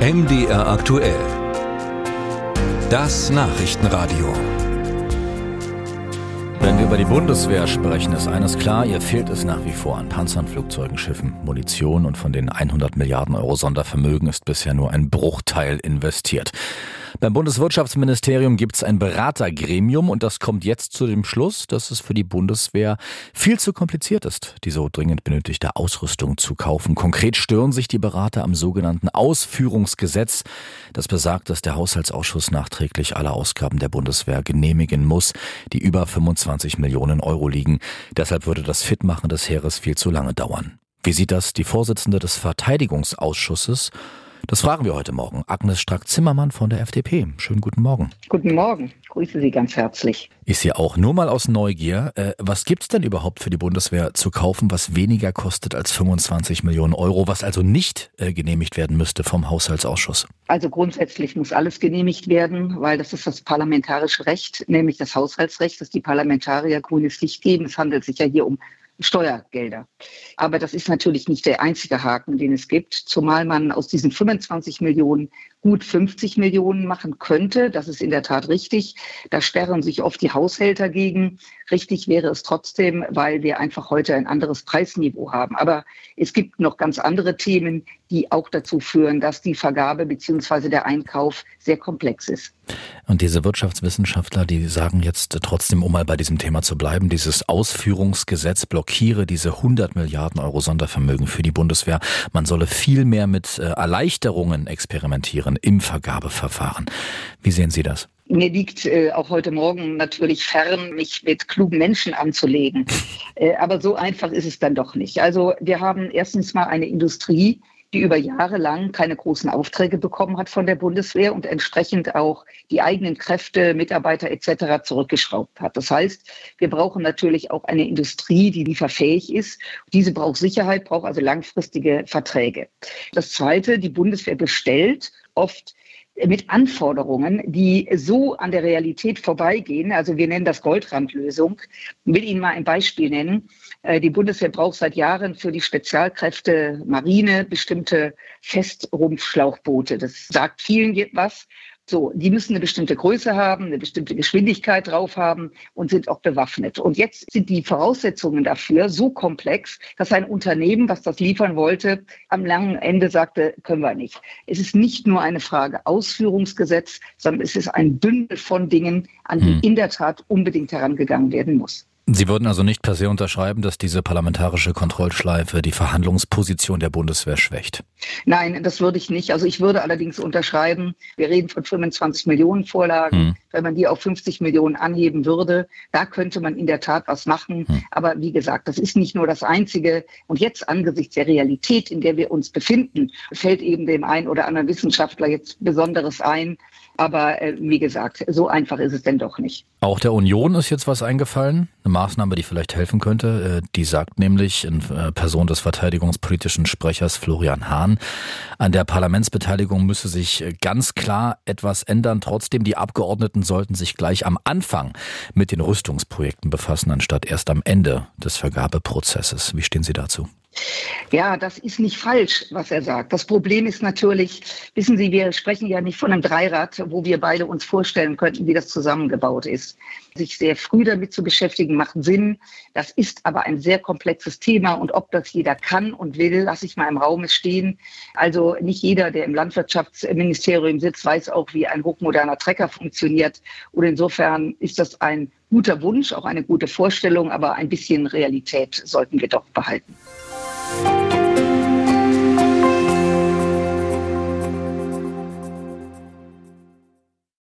MDR aktuell. Das Nachrichtenradio. Wenn wir über die Bundeswehr sprechen, ist eines klar, ihr fehlt es nach wie vor an Panzern, Flugzeugen, Schiffen, Munition und von den 100 Milliarden Euro Sondervermögen ist bisher nur ein Bruchteil investiert. Beim Bundeswirtschaftsministerium gibt es ein Beratergremium und das kommt jetzt zu dem Schluss, dass es für die Bundeswehr viel zu kompliziert ist, die so dringend benötigte Ausrüstung zu kaufen. Konkret stören sich die Berater am sogenannten Ausführungsgesetz. Das besagt, dass der Haushaltsausschuss nachträglich alle Ausgaben der Bundeswehr genehmigen muss, die über 25 Millionen Euro liegen. Deshalb würde das Fitmachen des Heeres viel zu lange dauern. Wie sieht das die Vorsitzende des Verteidigungsausschusses das fragen wir heute Morgen. Agnes Strack-Zimmermann von der FDP. Schönen guten Morgen. Guten Morgen. Grüße Sie ganz herzlich. Ich sehe auch nur mal aus Neugier. Äh, was gibt es denn überhaupt für die Bundeswehr zu kaufen, was weniger kostet als 25 Millionen Euro, was also nicht äh, genehmigt werden müsste vom Haushaltsausschuss? Also grundsätzlich muss alles genehmigt werden, weil das ist das parlamentarische Recht, nämlich das Haushaltsrecht, dass die Parlamentarier grünes Licht geben. Es handelt sich ja hier um Steuergelder. Aber das ist natürlich nicht der einzige Haken, den es gibt, zumal man aus diesen 25 Millionen gut 50 Millionen machen könnte. Das ist in der Tat richtig. Da sperren sich oft die Haushälter gegen. Richtig wäre es trotzdem, weil wir einfach heute ein anderes Preisniveau haben. Aber es gibt noch ganz andere Themen, die auch dazu führen, dass die Vergabe beziehungsweise der Einkauf sehr komplex ist. Und diese Wirtschaftswissenschaftler, die sagen jetzt trotzdem, um mal bei diesem Thema zu bleiben, dieses Ausführungsgesetz blockiere diese 100 Milliarden Euro Sondervermögen für die Bundeswehr. Man solle viel mehr mit äh, Erleichterungen experimentieren Verfahren, im Vergabeverfahren. Wie sehen Sie das? Mir liegt äh, auch heute Morgen natürlich fern, mich mit klugen Menschen anzulegen. Äh, aber so einfach ist es dann doch nicht. Also wir haben erstens mal eine Industrie, die über Jahre lang keine großen Aufträge bekommen hat von der Bundeswehr und entsprechend auch die eigenen Kräfte, Mitarbeiter etc. zurückgeschraubt hat. Das heißt, wir brauchen natürlich auch eine Industrie, die lieferfähig ist. Diese braucht Sicherheit, braucht also langfristige Verträge. Das Zweite, die Bundeswehr bestellt oft mit Anforderungen, die so an der Realität vorbeigehen. Also wir nennen das Goldrandlösung. Ich will Ihnen mal ein Beispiel nennen. Äh, die Bundeswehr braucht seit Jahren für die Spezialkräfte Marine bestimmte Festrumpfschlauchboote. Das sagt vielen was. So, die müssen eine bestimmte Größe haben, eine bestimmte Geschwindigkeit drauf haben und sind auch bewaffnet. Und jetzt sind die Voraussetzungen dafür so komplex, dass ein Unternehmen, was das liefern wollte, am langen Ende sagte, können wir nicht. Es ist nicht nur eine Frage Ausführungsgesetz, sondern es ist ein Bündel von Dingen, an die hm. in der Tat unbedingt herangegangen werden muss. Sie würden also nicht per se unterschreiben, dass diese parlamentarische Kontrollschleife die Verhandlungsposition der Bundeswehr schwächt? Nein, das würde ich nicht. Also ich würde allerdings unterschreiben, wir reden von 25 Millionen Vorlagen. Hm. Wenn man die auf 50 Millionen anheben würde, da könnte man in der Tat was machen. Hm. Aber wie gesagt, das ist nicht nur das Einzige. Und jetzt angesichts der Realität, in der wir uns befinden, fällt eben dem einen oder anderen Wissenschaftler jetzt Besonderes ein, aber äh, wie gesagt, so einfach ist es denn doch nicht. Auch der Union ist jetzt was eingefallen, eine Maßnahme, die vielleicht helfen könnte. Äh, die sagt nämlich in äh, Person des verteidigungspolitischen Sprechers Florian Hahn, an der Parlamentsbeteiligung müsse sich äh, ganz klar etwas ändern. Trotzdem, die Abgeordneten sollten sich gleich am Anfang mit den Rüstungsprojekten befassen, anstatt erst am Ende des Vergabeprozesses. Wie stehen Sie dazu? Ja, das ist nicht falsch, was er sagt. Das Problem ist natürlich, wissen Sie, wir sprechen ja nicht von einem Dreirad, wo wir beide uns vorstellen könnten, wie das zusammengebaut ist. Sich sehr früh damit zu beschäftigen, macht Sinn. Das ist aber ein sehr komplexes Thema und ob das jeder kann und will, lasse ich mal im Raum stehen. Also nicht jeder, der im Landwirtschaftsministerium sitzt, weiß auch, wie ein hochmoderner Trecker funktioniert. Und insofern ist das ein guter Wunsch, auch eine gute Vorstellung, aber ein bisschen Realität sollten wir doch behalten. life.